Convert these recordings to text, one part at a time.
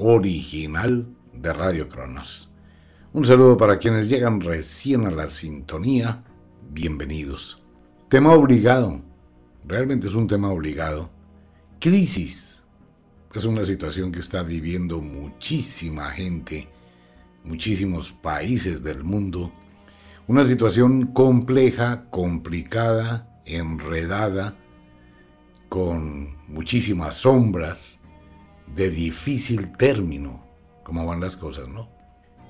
original de Radio Cronos. Un saludo para quienes llegan recién a la sintonía. Bienvenidos. Tema obligado. Realmente es un tema obligado. Crisis. Es una situación que está viviendo muchísima gente, muchísimos países del mundo. Una situación compleja, complicada, enredada, con muchísimas sombras, de difícil término, como van las cosas, ¿no?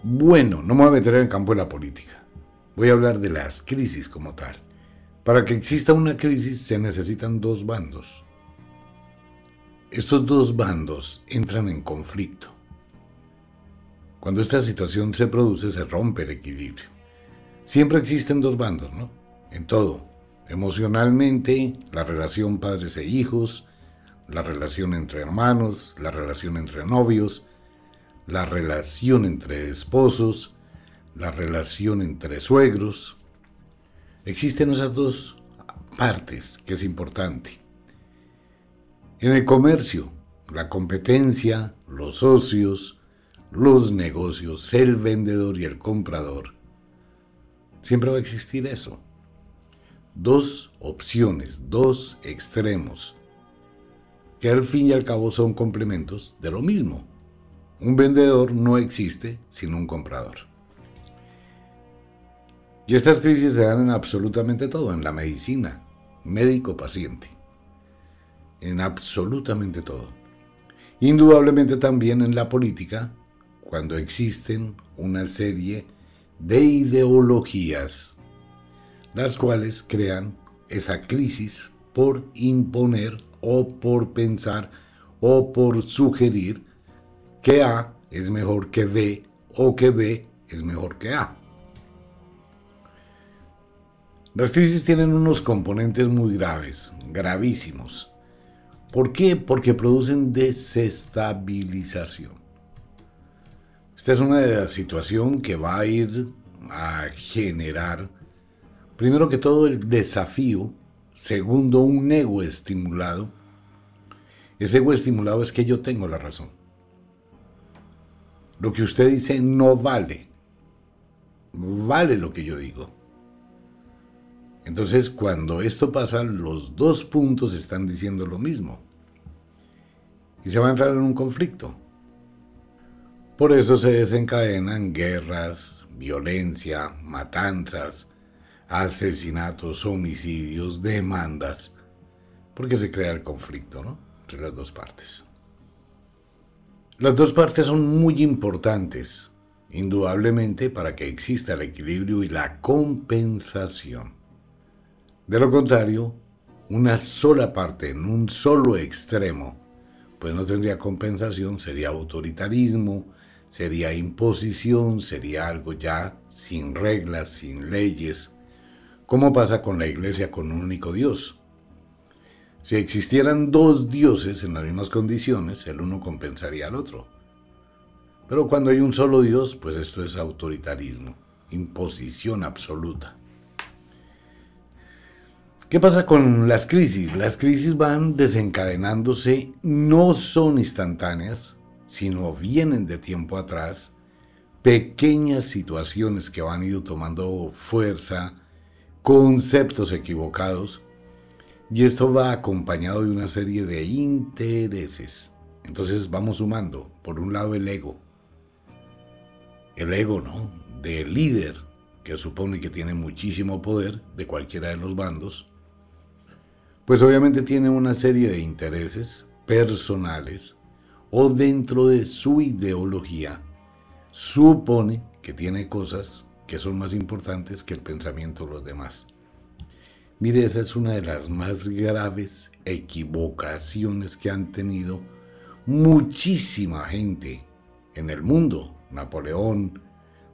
Bueno, no me voy a meter en el campo de la política. Voy a hablar de las crisis como tal. Para que exista una crisis se necesitan dos bandos. Estos dos bandos entran en conflicto. Cuando esta situación se produce se rompe el equilibrio. Siempre existen dos bandos, ¿no? En todo. Emocionalmente, la relación padres e hijos, la relación entre hermanos, la relación entre novios, la relación entre esposos, la relación entre suegros. Existen esas dos partes que es importante. En el comercio, la competencia, los socios, los negocios, el vendedor y el comprador. Siempre va a existir eso. Dos opciones, dos extremos, que al fin y al cabo son complementos de lo mismo. Un vendedor no existe sin un comprador. Y estas crisis se dan en absolutamente todo, en la medicina, médico-paciente, en absolutamente todo. Indudablemente también en la política, cuando existen una serie de ideologías, las cuales crean esa crisis por imponer o por pensar o por sugerir que A es mejor que B o que B es mejor que A. Las crisis tienen unos componentes muy graves, gravísimos. ¿Por qué? Porque producen desestabilización. Esta es una situación que va a ir a generar, primero que todo, el desafío, segundo, un ego estimulado. Ese ego estimulado es que yo tengo la razón. Lo que usted dice no vale. Vale lo que yo digo. Entonces, cuando esto pasa, los dos puntos están diciendo lo mismo. Y se va a entrar en un conflicto. Por eso se desencadenan guerras, violencia, matanzas, asesinatos, homicidios, demandas, porque se crea el conflicto, ¿no? Entre las dos partes. Las dos partes son muy importantes, indudablemente, para que exista el equilibrio y la compensación. De lo contrario, una sola parte en un solo extremo, pues no tendría compensación, sería autoritarismo, sería imposición, sería algo ya sin reglas, sin leyes, como pasa con la iglesia con un único Dios. Si existieran dos dioses en las mismas condiciones, el uno compensaría al otro. Pero cuando hay un solo Dios, pues esto es autoritarismo, imposición absoluta. ¿Qué pasa con las crisis? Las crisis van desencadenándose, no son instantáneas, sino vienen de tiempo atrás, pequeñas situaciones que van ido tomando fuerza, conceptos equivocados, y esto va acompañado de una serie de intereses. Entonces vamos sumando, por un lado el ego, el ego, ¿no? Del líder, que supone que tiene muchísimo poder de cualquiera de los bandos, pues obviamente tiene una serie de intereses personales o dentro de su ideología supone que tiene cosas que son más importantes que el pensamiento de los demás. Mire, esa es una de las más graves equivocaciones que han tenido muchísima gente en el mundo. Napoleón,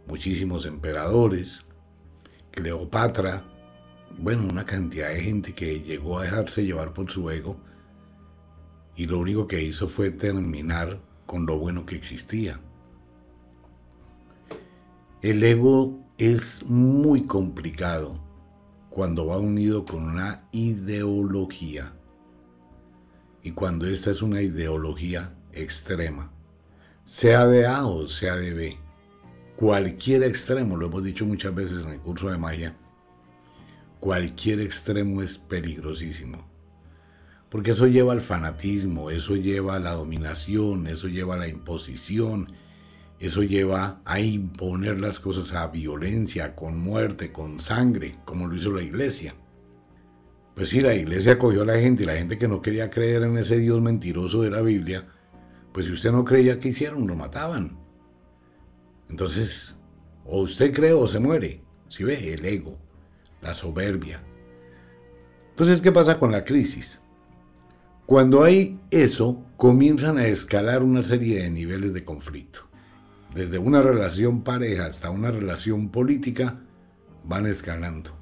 muchísimos emperadores, Cleopatra, bueno, una cantidad de gente que llegó a dejarse llevar por su ego y lo único que hizo fue terminar con lo bueno que existía. El ego es muy complicado cuando va unido con una ideología y cuando esta es una ideología extrema, sea de A o sea de B. Cualquier extremo, lo hemos dicho muchas veces en el curso de magia, cualquier extremo es peligrosísimo. Porque eso lleva al fanatismo, eso lleva a la dominación, eso lleva a la imposición, eso lleva a imponer las cosas a violencia, con muerte, con sangre, como lo hizo la iglesia. Pues sí, la iglesia acogió a la gente y la gente que no quería creer en ese Dios mentiroso de la Biblia, pues si usted no creía, ¿qué hicieron? Lo mataban. Entonces, o usted cree o se muere. Si ve, el ego, la soberbia. Entonces, ¿qué pasa con la crisis? Cuando hay eso, comienzan a escalar una serie de niveles de conflicto. Desde una relación pareja hasta una relación política, van escalando.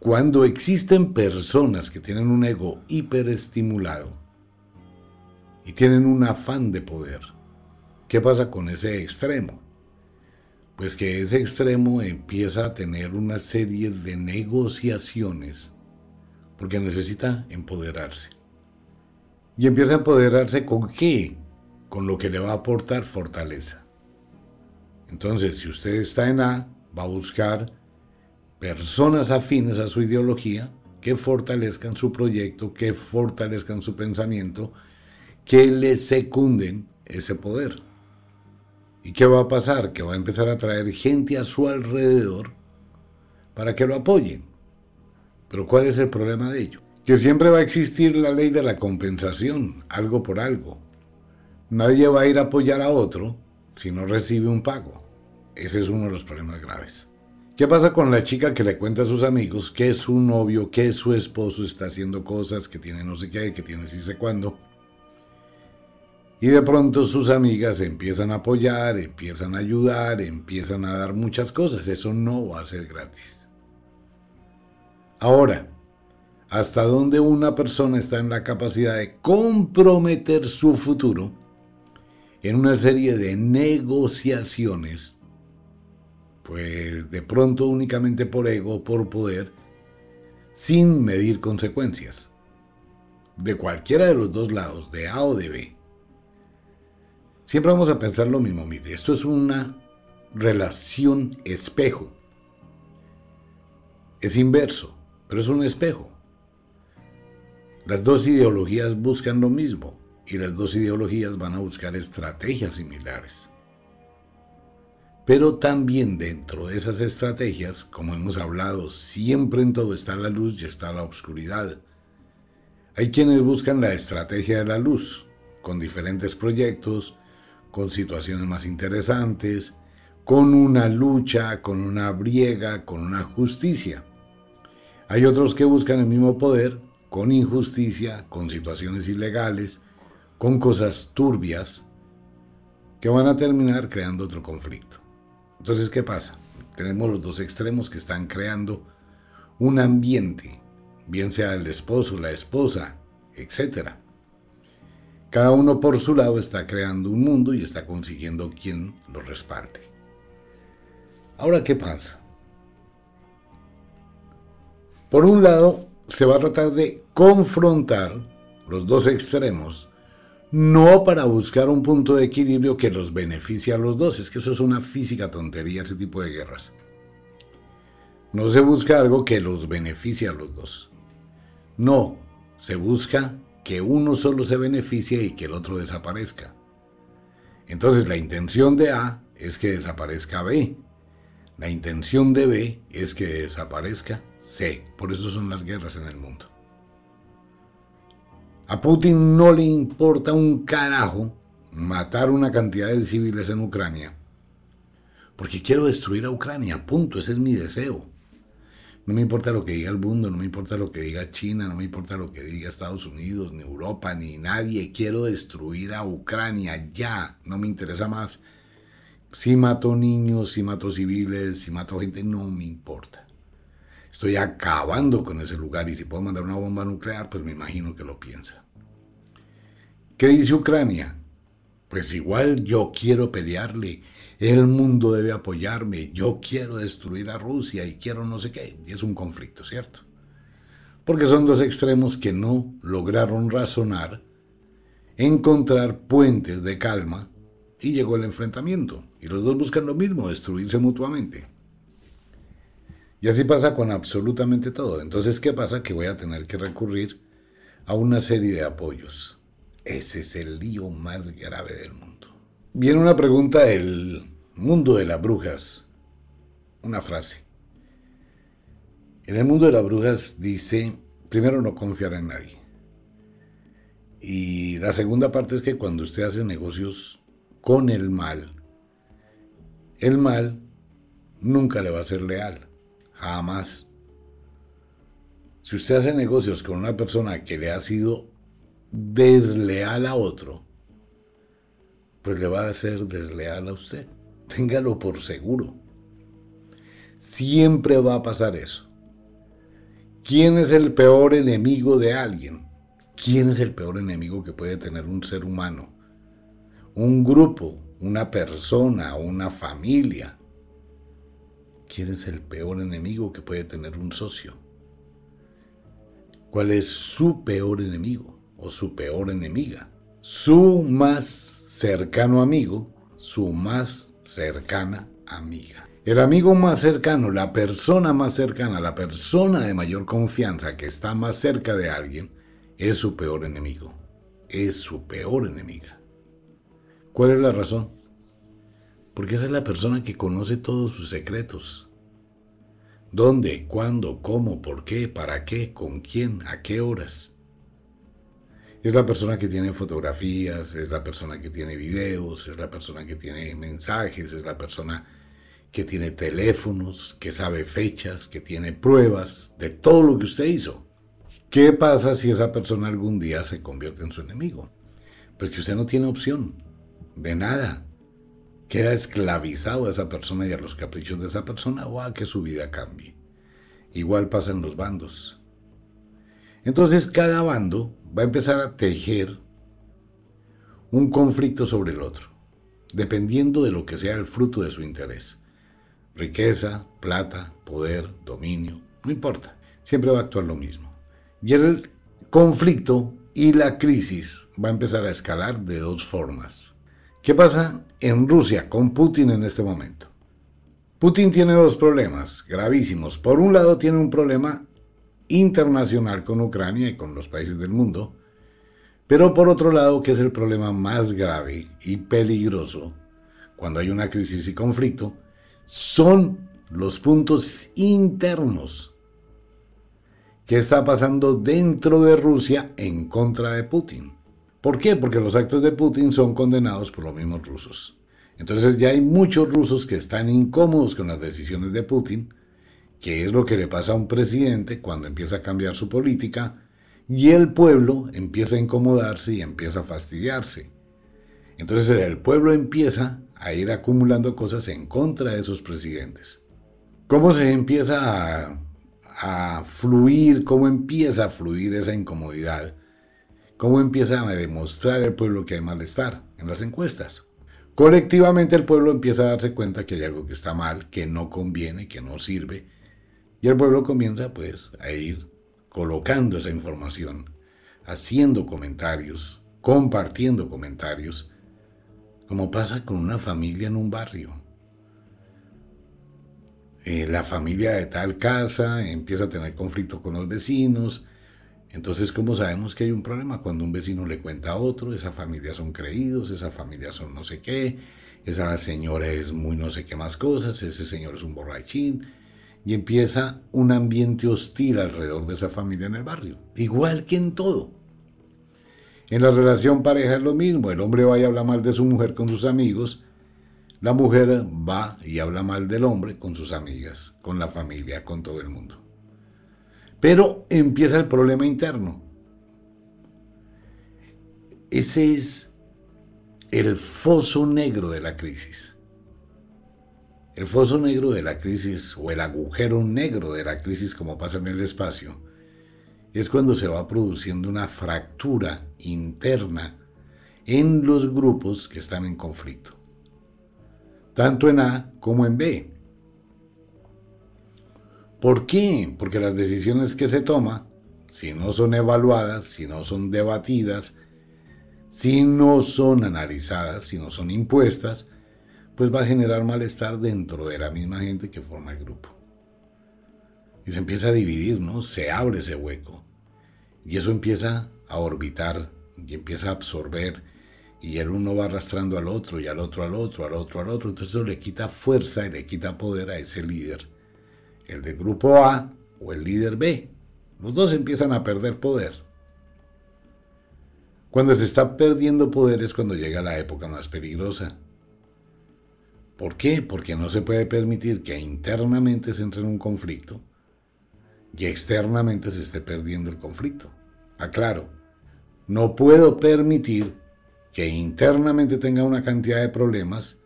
Cuando existen personas que tienen un ego hiperestimulado y tienen un afán de poder, ¿qué pasa con ese extremo? Pues que ese extremo empieza a tener una serie de negociaciones porque necesita empoderarse. Y empieza a empoderarse con qué? Con lo que le va a aportar fortaleza. Entonces, si usted está en A, va a buscar personas afines a su ideología que fortalezcan su proyecto, que fortalezcan su pensamiento, que le secunden ese poder. ¿Y qué va a pasar? Que va a empezar a traer gente a su alrededor para que lo apoyen. Pero ¿cuál es el problema de ello? que siempre va a existir la ley de la compensación, algo por algo. Nadie va a ir a apoyar a otro si no recibe un pago. Ese es uno de los problemas graves. ¿Qué pasa con la chica que le cuenta a sus amigos que su novio, que su esposo está haciendo cosas, que tiene no sé qué, que tiene sí sé cuándo? Y de pronto sus amigas empiezan a apoyar, empiezan a ayudar, empiezan a dar muchas cosas. Eso no va a ser gratis. Ahora, hasta donde una persona está en la capacidad de comprometer su futuro en una serie de negociaciones, pues de pronto únicamente por ego, por poder, sin medir consecuencias, de cualquiera de los dos lados, de A o de B. Siempre vamos a pensar lo mismo, mire, esto es una relación espejo. Es inverso, pero es un espejo. Las dos ideologías buscan lo mismo y las dos ideologías van a buscar estrategias similares. Pero también dentro de esas estrategias, como hemos hablado, siempre en todo está la luz y está la oscuridad. Hay quienes buscan la estrategia de la luz, con diferentes proyectos, con situaciones más interesantes, con una lucha, con una briega, con una justicia. Hay otros que buscan el mismo poder, con injusticia, con situaciones ilegales, con cosas turbias, que van a terminar creando otro conflicto. Entonces, ¿qué pasa? Tenemos los dos extremos que están creando un ambiente, bien sea el esposo, la esposa, etc., Cada uno por su lado está creando un mundo y está consiguiendo quien lo respalde. Ahora, ¿qué pasa? Por un lado, se va a tratar de confrontar los dos extremos, no para buscar un punto de equilibrio que los beneficie a los dos, es que eso es una física tontería, ese tipo de guerras. No se busca algo que los beneficie a los dos. No, se busca que uno solo se beneficie y que el otro desaparezca. Entonces la intención de A es que desaparezca B. La intención de B es que desaparezca C. Por eso son las guerras en el mundo. A Putin no le importa un carajo matar una cantidad de civiles en Ucrania. Porque quiero destruir a Ucrania, punto, ese es mi deseo. No me importa lo que diga el mundo, no me importa lo que diga China, no me importa lo que diga Estados Unidos, ni Europa, ni nadie. Quiero destruir a Ucrania ya. No me interesa más si mato niños, si mato civiles, si mato gente, no me importa. Estoy acabando con ese lugar y si puedo mandar una bomba nuclear, pues me imagino que lo piensa. ¿Qué dice Ucrania? Pues igual yo quiero pelearle, el mundo debe apoyarme, yo quiero destruir a Rusia y quiero no sé qué. Y es un conflicto, ¿cierto? Porque son dos extremos que no lograron razonar, encontrar puentes de calma y llegó el enfrentamiento. Y los dos buscan lo mismo, destruirse mutuamente. Y así pasa con absolutamente todo. Entonces, ¿qué pasa? Que voy a tener que recurrir a una serie de apoyos. Ese es el lío más grave del mundo. Viene una pregunta del mundo de las brujas. Una frase. En el mundo de las brujas dice, primero no confiar en nadie. Y la segunda parte es que cuando usted hace negocios con el mal, el mal nunca le va a ser leal, jamás. Si usted hace negocios con una persona que le ha sido desleal a otro, pues le va a ser desleal a usted. Téngalo por seguro. Siempre va a pasar eso. ¿Quién es el peor enemigo de alguien? ¿Quién es el peor enemigo que puede tener un ser humano? Un grupo, una persona, una familia. ¿Quién es el peor enemigo que puede tener un socio? ¿Cuál es su peor enemigo o su peor enemiga? Su más cercano amigo, su más cercana amiga. El amigo más cercano, la persona más cercana, la persona de mayor confianza que está más cerca de alguien, es su peor enemigo. Es su peor enemiga. ¿Cuál es la razón? Porque esa es la persona que conoce todos sus secretos. ¿Dónde? ¿Cuándo? ¿Cómo? ¿Por qué? ¿Para qué? ¿Con quién? ¿A qué horas? Es la persona que tiene fotografías, es la persona que tiene videos, es la persona que tiene mensajes, es la persona que tiene teléfonos, que sabe fechas, que tiene pruebas de todo lo que usted hizo. ¿Qué pasa si esa persona algún día se convierte en su enemigo? Pues que usted no tiene opción de nada. Queda esclavizado a esa persona y a los caprichos de esa persona o a que su vida cambie. Igual pasa en los bandos. Entonces cada bando va a empezar a tejer un conflicto sobre el otro, dependiendo de lo que sea el fruto de su interés. Riqueza, plata, poder, dominio, no importa, siempre va a actuar lo mismo. Y el conflicto y la crisis va a empezar a escalar de dos formas. ¿Qué pasa en Rusia con Putin en este momento? Putin tiene dos problemas gravísimos. Por un lado tiene un problema internacional con Ucrania y con los países del mundo, pero por otro lado, que es el problema más grave y peligroso cuando hay una crisis y conflicto, son los puntos internos. ¿Qué está pasando dentro de Rusia en contra de Putin? ¿Por qué? Porque los actos de Putin son condenados por los mismos rusos. Entonces ya hay muchos rusos que están incómodos con las decisiones de Putin, que es lo que le pasa a un presidente cuando empieza a cambiar su política, y el pueblo empieza a incomodarse y empieza a fastidiarse. Entonces el pueblo empieza a ir acumulando cosas en contra de esos presidentes. ¿Cómo se empieza a, a fluir, cómo empieza a fluir esa incomodidad? ¿Cómo empieza a demostrar el pueblo que hay malestar en las encuestas? Colectivamente el pueblo empieza a darse cuenta que hay algo que está mal, que no conviene, que no sirve, y el pueblo comienza pues a ir colocando esa información, haciendo comentarios, compartiendo comentarios, como pasa con una familia en un barrio. Eh, la familia de tal casa empieza a tener conflicto con los vecinos, entonces, ¿cómo sabemos que hay un problema? Cuando un vecino le cuenta a otro, esa familia son creídos, esa familia son no sé qué, esa señora es muy no sé qué más cosas, ese señor es un borrachín, y empieza un ambiente hostil alrededor de esa familia en el barrio, igual que en todo. En la relación pareja es lo mismo, el hombre va y habla mal de su mujer con sus amigos, la mujer va y habla mal del hombre con sus amigas, con la familia, con todo el mundo. Pero empieza el problema interno. Ese es el foso negro de la crisis. El foso negro de la crisis o el agujero negro de la crisis como pasa en el espacio es cuando se va produciendo una fractura interna en los grupos que están en conflicto, tanto en A como en B. ¿Por qué? Porque las decisiones que se toman, si no son evaluadas, si no son debatidas, si no son analizadas, si no son impuestas, pues va a generar malestar dentro de la misma gente que forma el grupo. Y se empieza a dividir, ¿no? Se abre ese hueco. Y eso empieza a orbitar y empieza a absorber. Y el uno va arrastrando al otro y al otro al otro, al otro al otro. Entonces eso le quita fuerza y le quita poder a ese líder el del grupo A o el líder B. Los dos empiezan a perder poder. Cuando se está perdiendo poder es cuando llega la época más peligrosa. ¿Por qué? Porque no se puede permitir que internamente se entre en un conflicto y externamente se esté perdiendo el conflicto. Aclaro, no puedo permitir que internamente tenga una cantidad de problemas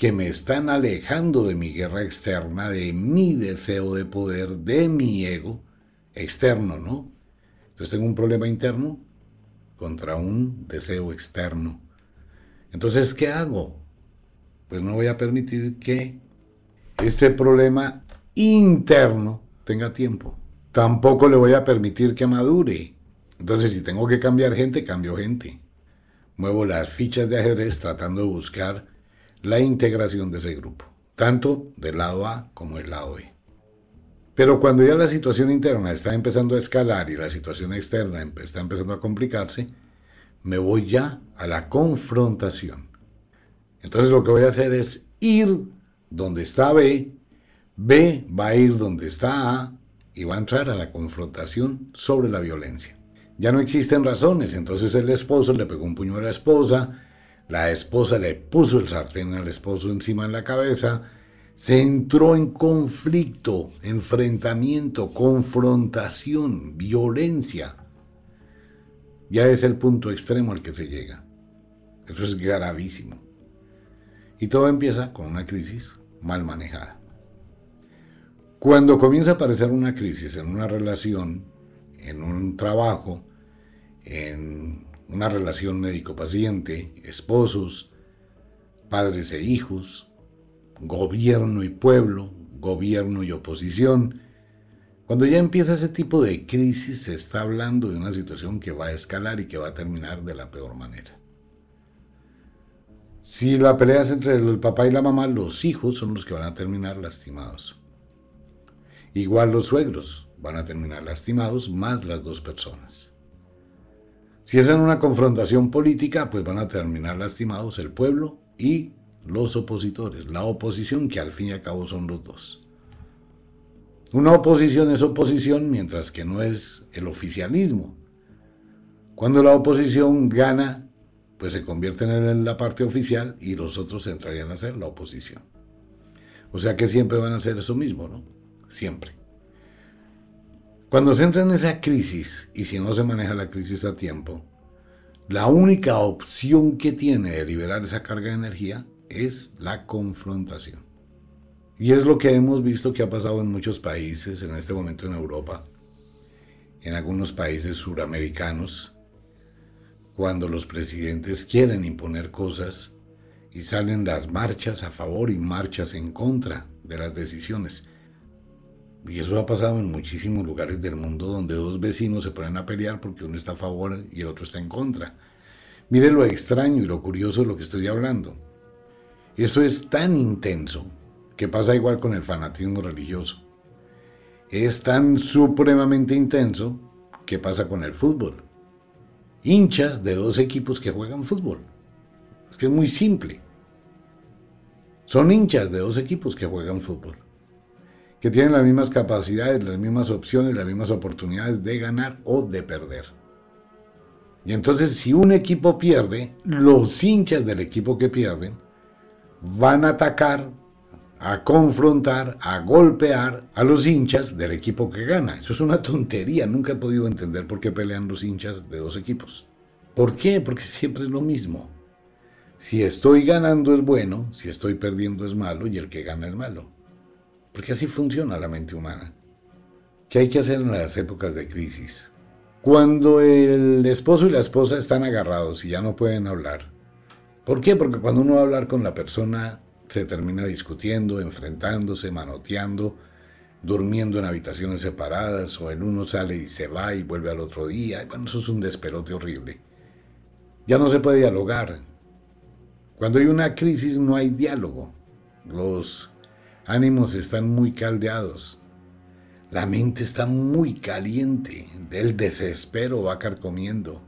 que me están alejando de mi guerra externa, de mi deseo de poder, de mi ego externo, ¿no? Entonces tengo un problema interno contra un deseo externo. Entonces, ¿qué hago? Pues no voy a permitir que este problema interno tenga tiempo. Tampoco le voy a permitir que madure. Entonces, si tengo que cambiar gente, cambio gente. Muevo las fichas de ajedrez tratando de buscar la integración de ese grupo, tanto del lado A como del lado B. Pero cuando ya la situación interna está empezando a escalar y la situación externa está empezando a complicarse, me voy ya a la confrontación. Entonces lo que voy a hacer es ir donde está B, B va a ir donde está A y va a entrar a la confrontación sobre la violencia. Ya no existen razones, entonces el esposo le pegó un puño a la esposa, la esposa le puso el sartén al esposo encima de la cabeza, se entró en conflicto, enfrentamiento, confrontación, violencia. Ya es el punto extremo al que se llega. Eso es gravísimo. Y todo empieza con una crisis mal manejada. Cuando comienza a aparecer una crisis en una relación, en un trabajo, en una relación médico-paciente, esposos, padres e hijos, gobierno y pueblo, gobierno y oposición. Cuando ya empieza ese tipo de crisis se está hablando de una situación que va a escalar y que va a terminar de la peor manera. Si la pelea es entre el papá y la mamá, los hijos son los que van a terminar lastimados. Igual los suegros van a terminar lastimados más las dos personas. Si es en una confrontación política, pues van a terminar lastimados el pueblo y los opositores, la oposición que al fin y al cabo son los dos. Una oposición es oposición mientras que no es el oficialismo. Cuando la oposición gana, pues se convierten en la parte oficial y los otros entrarían a ser la oposición. O sea que siempre van a ser eso mismo, ¿no? Siempre. Cuando se entra en esa crisis, y si no se maneja la crisis a tiempo, la única opción que tiene de liberar esa carga de energía es la confrontación. Y es lo que hemos visto que ha pasado en muchos países, en este momento en Europa, en algunos países suramericanos, cuando los presidentes quieren imponer cosas y salen las marchas a favor y marchas en contra de las decisiones. Y eso ha pasado en muchísimos lugares del mundo donde dos vecinos se ponen a pelear porque uno está a favor y el otro está en contra. Mire lo extraño y lo curioso de lo que estoy hablando. Esto es tan intenso que pasa igual con el fanatismo religioso. Es tan supremamente intenso que pasa con el fútbol. Hinchas de dos equipos que juegan fútbol. Es que es muy simple. Son hinchas de dos equipos que juegan fútbol que tienen las mismas capacidades, las mismas opciones, las mismas oportunidades de ganar o de perder. Y entonces si un equipo pierde, los hinchas del equipo que pierden van a atacar, a confrontar, a golpear a los hinchas del equipo que gana. Eso es una tontería, nunca he podido entender por qué pelean los hinchas de dos equipos. ¿Por qué? Porque siempre es lo mismo. Si estoy ganando es bueno, si estoy perdiendo es malo y el que gana es malo. Porque así funciona la mente humana. ¿Qué hay que hacer en las épocas de crisis? Cuando el esposo y la esposa están agarrados y ya no pueden hablar. ¿Por qué? Porque cuando uno va a hablar con la persona se termina discutiendo, enfrentándose, manoteando, durmiendo en habitaciones separadas o el uno sale y se va y vuelve al otro día. Bueno, eso es un despelote horrible. Ya no se puede dialogar. Cuando hay una crisis no hay diálogo. Los ánimos están muy caldeados. La mente está muy caliente. El desespero va carcomiendo.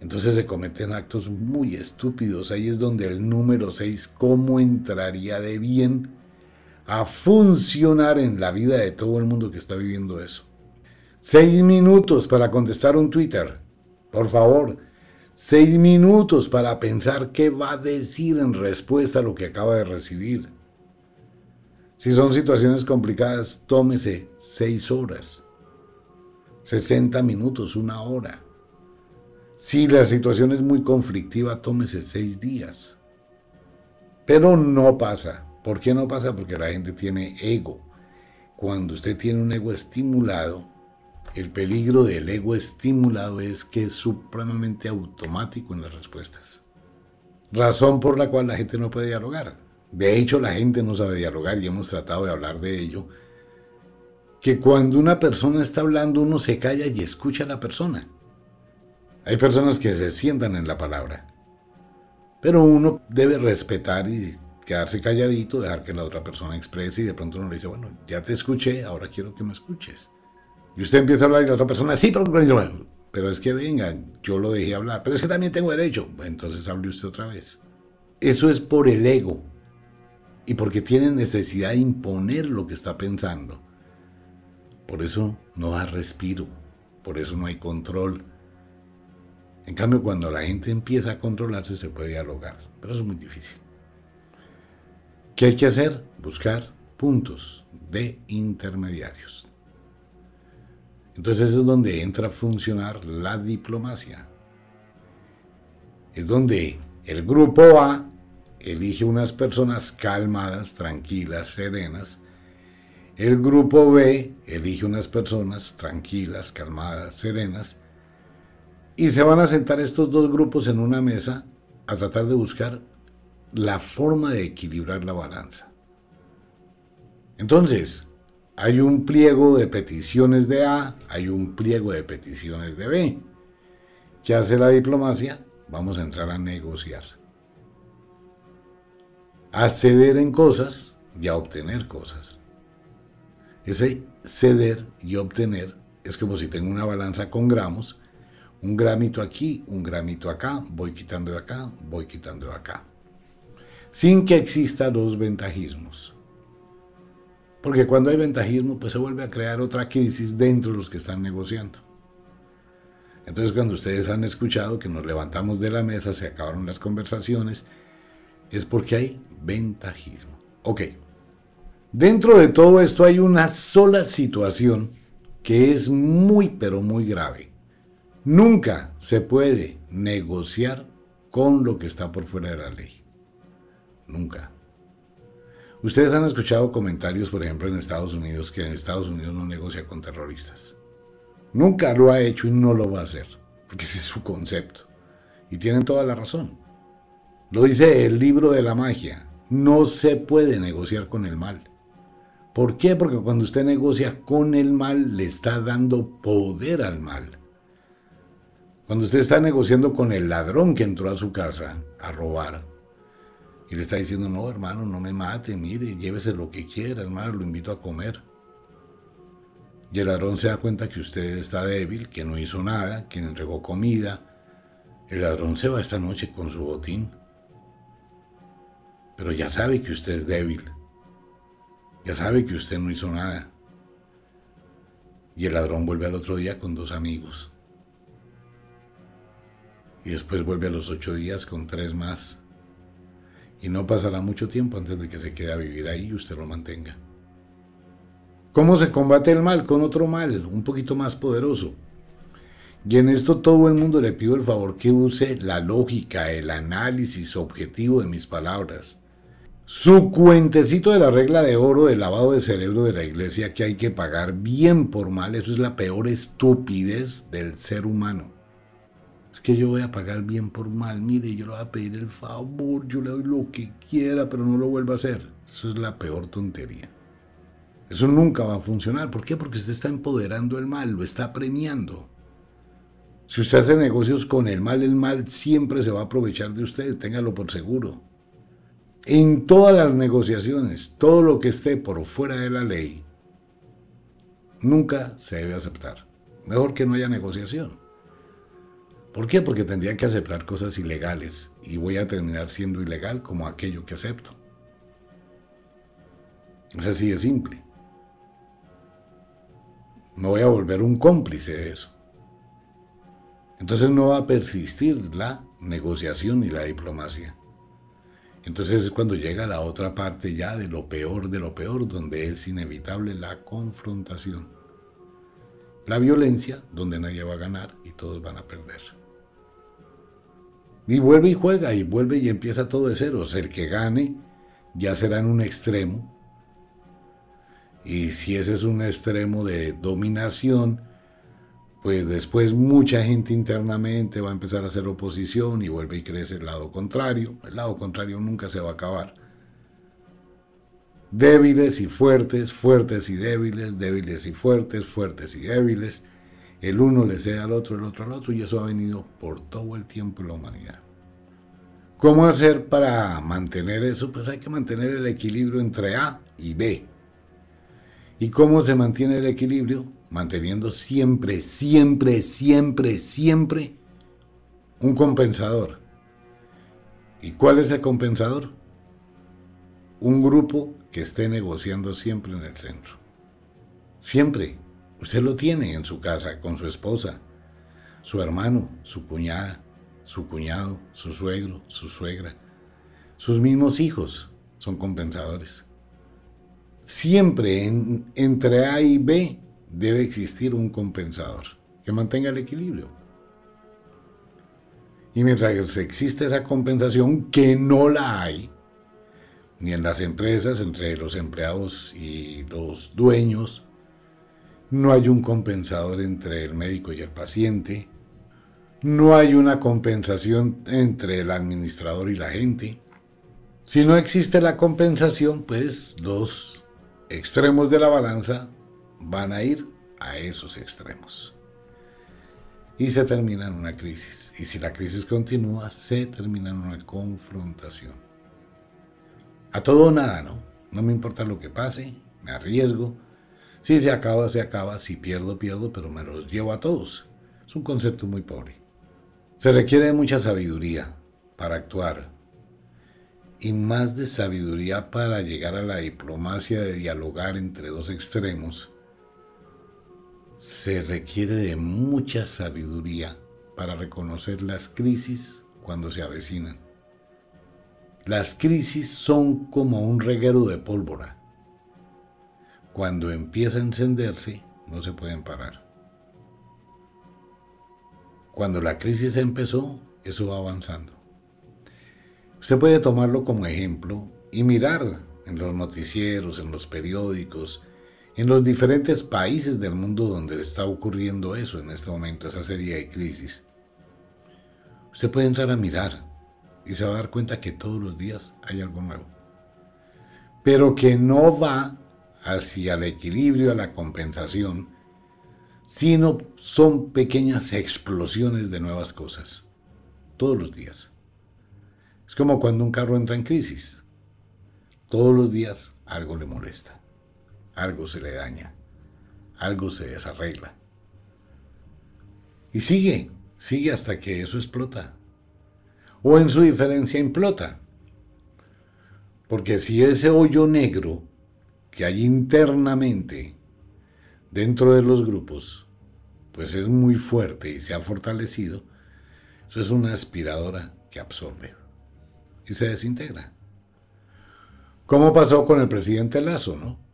Entonces se cometen actos muy estúpidos. Ahí es donde el número 6, ¿cómo entraría de bien a funcionar en la vida de todo el mundo que está viviendo eso? Seis minutos para contestar un Twitter. Por favor, seis minutos para pensar qué va a decir en respuesta a lo que acaba de recibir. Si son situaciones complicadas, tómese seis horas, 60 minutos, una hora. Si la situación es muy conflictiva, tómese seis días. Pero no pasa. ¿Por qué no pasa? Porque la gente tiene ego. Cuando usted tiene un ego estimulado, el peligro del ego estimulado es que es supremamente automático en las respuestas. Razón por la cual la gente no puede dialogar. De hecho, la gente no sabe dialogar y hemos tratado de hablar de ello. Que cuando una persona está hablando, uno se calla y escucha a la persona. Hay personas que se sientan en la palabra. Pero uno debe respetar y quedarse calladito, dejar que la otra persona exprese y de pronto uno le dice, bueno, ya te escuché, ahora quiero que me escuches. Y usted empieza a hablar y la otra persona, sí, pero, pero es que venga, yo lo dejé hablar, pero es que también tengo derecho. Entonces hable usted otra vez. Eso es por el ego y porque tiene necesidad de imponer lo que está pensando. Por eso no da respiro, por eso no hay control. En cambio, cuando la gente empieza a controlarse, se puede dialogar, pero eso es muy difícil. ¿Qué hay que hacer? Buscar puntos de intermediarios. Entonces es donde entra a funcionar la diplomacia. Es donde el grupo A elige unas personas calmadas, tranquilas, serenas. El grupo B elige unas personas tranquilas, calmadas, serenas. Y se van a sentar estos dos grupos en una mesa a tratar de buscar la forma de equilibrar la balanza. Entonces, hay un pliego de peticiones de A, hay un pliego de peticiones de B. ¿Qué hace la diplomacia? Vamos a entrar a negociar a ceder en cosas y a obtener cosas. Ese ceder y obtener es como si tengo una balanza con gramos, un gramito aquí, un gramito acá, voy quitando de acá, voy quitando de acá. Sin que exista los ventajismos. Porque cuando hay ventajismo, pues se vuelve a crear otra crisis dentro de los que están negociando. Entonces cuando ustedes han escuchado que nos levantamos de la mesa, se acabaron las conversaciones, es porque hay ventajismo. Ok. Dentro de todo esto hay una sola situación que es muy pero muy grave. Nunca se puede negociar con lo que está por fuera de la ley. Nunca. Ustedes han escuchado comentarios, por ejemplo, en Estados Unidos, que en Estados Unidos no negocia con terroristas. Nunca lo ha hecho y no lo va a hacer. porque ese es su concepto. Y tienen toda la razón. Lo dice el libro de la magia. No se puede negociar con el mal. ¿Por qué? Porque cuando usted negocia con el mal, le está dando poder al mal. Cuando usted está negociando con el ladrón que entró a su casa a robar, y le está diciendo, no, hermano, no me mate, mire, llévese lo que quiera, hermano, lo invito a comer. Y el ladrón se da cuenta que usted está débil, que no hizo nada, que entregó comida. El ladrón se va esta noche con su botín. Pero ya sabe que usted es débil. Ya sabe que usted no hizo nada. Y el ladrón vuelve al otro día con dos amigos. Y después vuelve a los ocho días con tres más. Y no pasará mucho tiempo antes de que se quede a vivir ahí y usted lo mantenga. ¿Cómo se combate el mal? Con otro mal, un poquito más poderoso. Y en esto todo el mundo le pido el favor que use la lógica, el análisis objetivo de mis palabras. Su cuentecito de la regla de oro del lavado de cerebro de la iglesia que hay que pagar bien por mal, eso es la peor estupidez del ser humano. Es que yo voy a pagar bien por mal, mire, yo le voy a pedir el favor, yo le doy lo que quiera, pero no lo vuelva a hacer. Eso es la peor tontería. Eso nunca va a funcionar. ¿Por qué? Porque usted está empoderando el mal, lo está premiando. Si usted hace negocios con el mal, el mal siempre se va a aprovechar de usted, téngalo por seguro. En todas las negociaciones, todo lo que esté por fuera de la ley, nunca se debe aceptar. Mejor que no haya negociación. ¿Por qué? Porque tendría que aceptar cosas ilegales y voy a terminar siendo ilegal como aquello que acepto. Es así de simple. Me voy a volver un cómplice de eso. Entonces no va a persistir la negociación y la diplomacia. Entonces es cuando llega la otra parte ya de lo peor de lo peor, donde es inevitable la confrontación. La violencia, donde nadie va a ganar y todos van a perder. Y vuelve y juega, y vuelve y empieza todo de cero. O sea, el que gane ya será en un extremo. Y si ese es un extremo de dominación, pues después mucha gente internamente va a empezar a hacer oposición y vuelve y crece el lado contrario. El lado contrario nunca se va a acabar. Débiles y fuertes, fuertes y débiles, débiles y fuertes, fuertes y débiles. El uno le cede al otro, el otro al otro, y eso ha venido por todo el tiempo en la humanidad. ¿Cómo hacer para mantener eso? Pues hay que mantener el equilibrio entre A y B. ¿Y cómo se mantiene el equilibrio? Manteniendo siempre, siempre, siempre, siempre un compensador. ¿Y cuál es el compensador? Un grupo que esté negociando siempre en el centro. Siempre. Usted lo tiene en su casa con su esposa, su hermano, su cuñada, su cuñado, su suegro, su suegra. Sus mismos hijos son compensadores. Siempre entre A y B debe existir un compensador que mantenga el equilibrio. Y mientras existe esa compensación, que no la hay, ni en las empresas, entre los empleados y los dueños, no hay un compensador entre el médico y el paciente, no hay una compensación entre el administrador y la gente. Si no existe la compensación, pues los extremos de la balanza van a ir a esos extremos. Y se termina en una crisis. Y si la crisis continúa, se termina en una confrontación. A todo o nada, ¿no? No me importa lo que pase, me arriesgo. Si se acaba, se acaba. Si pierdo, pierdo, pero me los llevo a todos. Es un concepto muy pobre. Se requiere mucha sabiduría para actuar y más de sabiduría para llegar a la diplomacia de dialogar entre dos extremos se requiere de mucha sabiduría para reconocer las crisis cuando se avecinan. Las crisis son como un reguero de pólvora. Cuando empieza a encenderse, no se pueden parar. Cuando la crisis empezó, eso va avanzando. Usted puede tomarlo como ejemplo y mirar en los noticieros, en los periódicos, en los diferentes países del mundo donde está ocurriendo eso en este momento, esa serie de crisis. Usted puede entrar a mirar y se va a dar cuenta que todos los días hay algo nuevo. Pero que no va hacia el equilibrio, a la compensación, sino son pequeñas explosiones de nuevas cosas. Todos los días. Es como cuando un carro entra en crisis. Todos los días algo le molesta, algo se le daña, algo se desarregla. Y sigue, sigue hasta que eso explota. O en su diferencia implota. Porque si ese hoyo negro que hay internamente dentro de los grupos, pues es muy fuerte y se ha fortalecido, eso es una aspiradora que absorbe y se desintegra. ¿Cómo pasó con el presidente Lazo, no?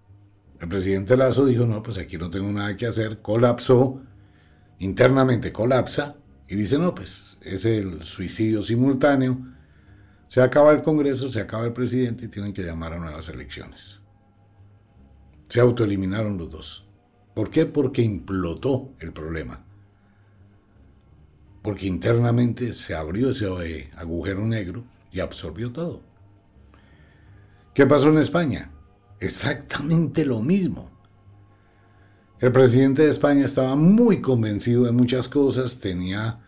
El presidente Lazo dijo, no, pues aquí no tengo nada que hacer, colapsó, internamente colapsa, y dice, no, pues es el suicidio simultáneo, se acaba el Congreso, se acaba el presidente y tienen que llamar a nuevas elecciones. Se autoeliminaron los dos. ¿Por qué? Porque implotó el problema. Porque internamente se abrió ese eh, agujero negro y absorbió todo. ¿Qué pasó en España? Exactamente lo mismo. El presidente de España estaba muy convencido de muchas cosas, tenía,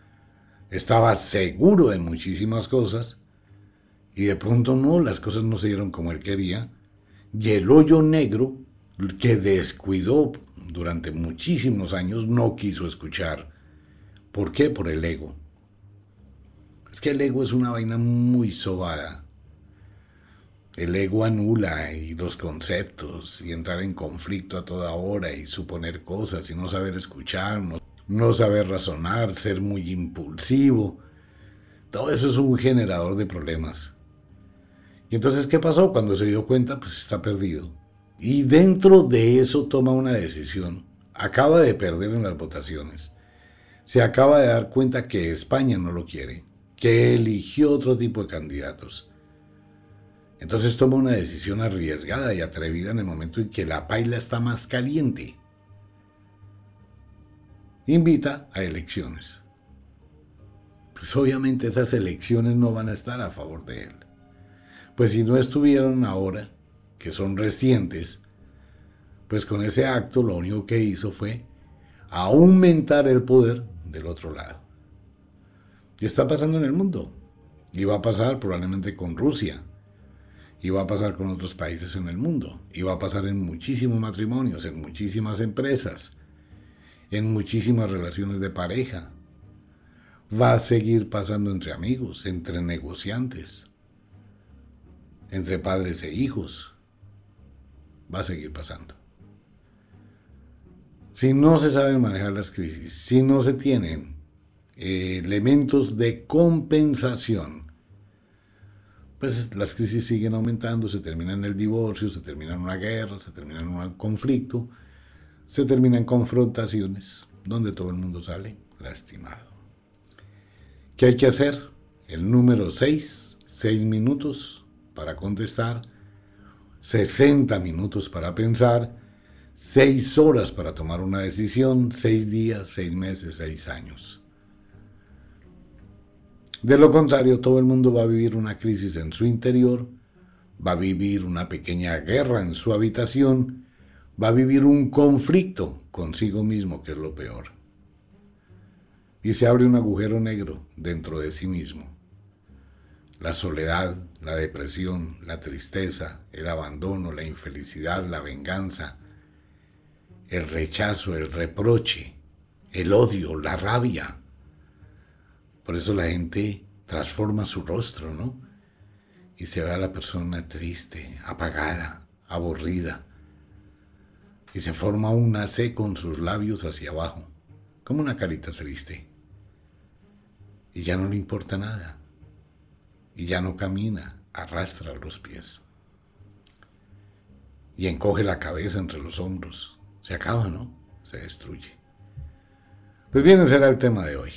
estaba seguro de muchísimas cosas, y de pronto no, las cosas no se dieron como él quería, y el hoyo negro que descuidó durante muchísimos años no quiso escuchar. ¿Por qué? Por el ego. Es que el ego es una vaina muy sobada. El ego anula y los conceptos y entrar en conflicto a toda hora y suponer cosas y no saber escuchar, no, saber razonar, ser muy impulsivo. Todo eso es un generador de problemas. Y entonces, ¿qué pasó? Cuando se dio cuenta, pues está perdido. Y dentro de eso toma una decisión. Acaba de perder en las votaciones. Se acaba de dar cuenta que España no lo quiere, que eligió otro tipo de candidatos entonces toma una decisión arriesgada y atrevida en el momento en que la paila está más caliente. Invita a elecciones. Pues obviamente esas elecciones no van a estar a favor de él. Pues si no estuvieron ahora, que son recientes, pues con ese acto lo único que hizo fue aumentar el poder del otro lado. Y está pasando en el mundo. Y va a pasar probablemente con Rusia y va a pasar con otros países en el mundo. Y va a pasar en muchísimos matrimonios, en muchísimas empresas, en muchísimas relaciones de pareja. Va a seguir pasando entre amigos, entre negociantes, entre padres e hijos. Va a seguir pasando. Si no se saben manejar las crisis, si no se tienen eh, elementos de compensación, pues las crisis siguen aumentando, se termina en el divorcio, se termina en una guerra, se termina en un conflicto, se termina en confrontaciones, donde todo el mundo sale lastimado. ¿Qué hay que hacer? El número 6, 6 minutos para contestar, 60 minutos para pensar, 6 horas para tomar una decisión, 6 días, 6 meses, 6 años. De lo contrario, todo el mundo va a vivir una crisis en su interior, va a vivir una pequeña guerra en su habitación, va a vivir un conflicto consigo mismo, que es lo peor. Y se abre un agujero negro dentro de sí mismo. La soledad, la depresión, la tristeza, el abandono, la infelicidad, la venganza, el rechazo, el reproche, el odio, la rabia, por eso la gente transforma su rostro, ¿no? Y se ve a la persona triste, apagada, aburrida. Y se forma una C con sus labios hacia abajo, como una carita triste. Y ya no le importa nada. Y ya no camina, arrastra los pies. Y encoge la cabeza entre los hombros. Se acaba, ¿no? Se destruye. Pues bien, ese era el tema de hoy.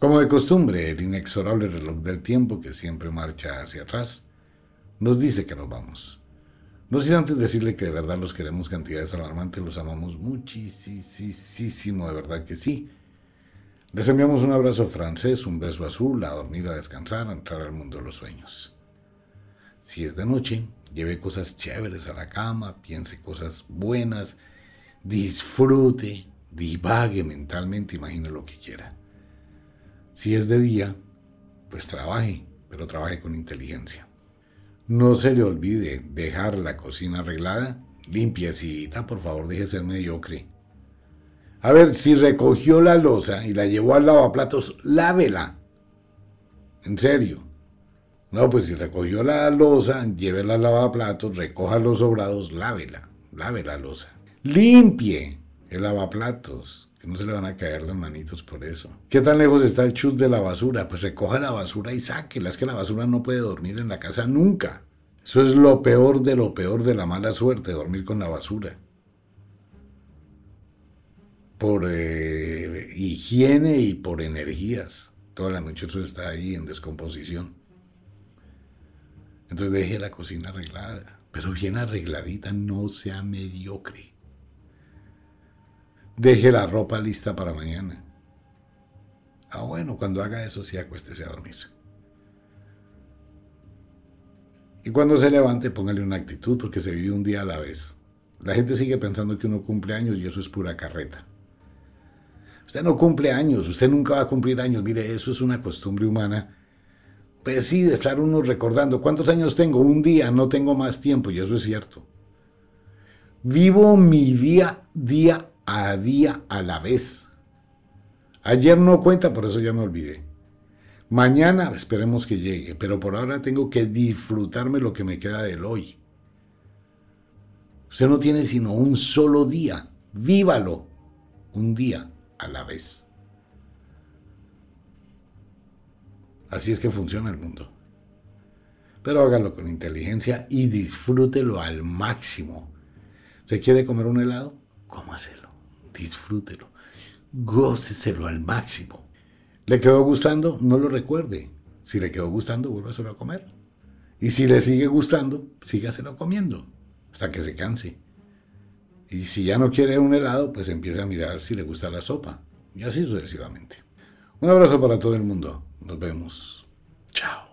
Como de costumbre, el inexorable reloj del tiempo que siempre marcha hacia atrás nos dice que nos vamos. No sin antes decirle que de verdad los queremos cantidades alarmantes, los amamos muchísimo, de verdad que sí. Les enviamos un abrazo francés, un beso azul, a dormir, a descansar, a entrar al mundo de los sueños. Si es de noche, lleve cosas chéveres a la cama, piense cosas buenas, disfrute, divague mentalmente, imagine lo que quiera. Si es de día, pues trabaje, pero trabaje con inteligencia. No se le olvide dejar la cocina arreglada, limpiecita, por favor, deje ser mediocre. A ver, si recogió la losa y la llevó al lavaplatos, lávela. En serio. No, pues si recogió la losa, llévela al lavaplatos, recoja los sobrados, lávela. Lave la losa. Limpie el lavaplatos. Que no se le van a caer las manitos por eso. ¿Qué tan lejos está el chut de la basura? Pues recoja la basura y sáquela. Es que la basura no puede dormir en la casa nunca. Eso es lo peor de lo peor de la mala suerte, dormir con la basura por eh, higiene y por energías. Toda la noche eso está ahí en descomposición. Entonces deje la cocina arreglada, pero bien arregladita, no sea mediocre. Deje la ropa lista para mañana. Ah, bueno, cuando haga eso sí acuéstese a dormir. Y cuando se levante, póngale una actitud porque se vive un día a la vez. La gente sigue pensando que uno cumple años y eso es pura carreta. Usted no cumple años, usted nunca va a cumplir años. Mire, eso es una costumbre humana. Pues sí, de estar uno recordando. ¿Cuántos años tengo? Un día, no tengo más tiempo, y eso es cierto. Vivo mi día, día a día a la vez. Ayer no cuenta, por eso ya me olvidé. Mañana esperemos que llegue, pero por ahora tengo que disfrutarme lo que me queda del hoy. Usted no tiene sino un solo día. Vívalo. Un día a la vez. Así es que funciona el mundo. Pero hágalo con inteligencia y disfrútelo al máximo. ¿Se quiere comer un helado? Cómaselo, disfrútelo, góceselo al máximo. ¿Le quedó gustando? No lo recuerde. Si le quedó gustando, vuélvaselo a comer. Y si le sigue gustando, sígaselo comiendo hasta que se canse. Y si ya no quiere un helado, pues empieza a mirar si le gusta la sopa. Y así sucesivamente. Un abrazo para todo el mundo. Nos vemos. Chao.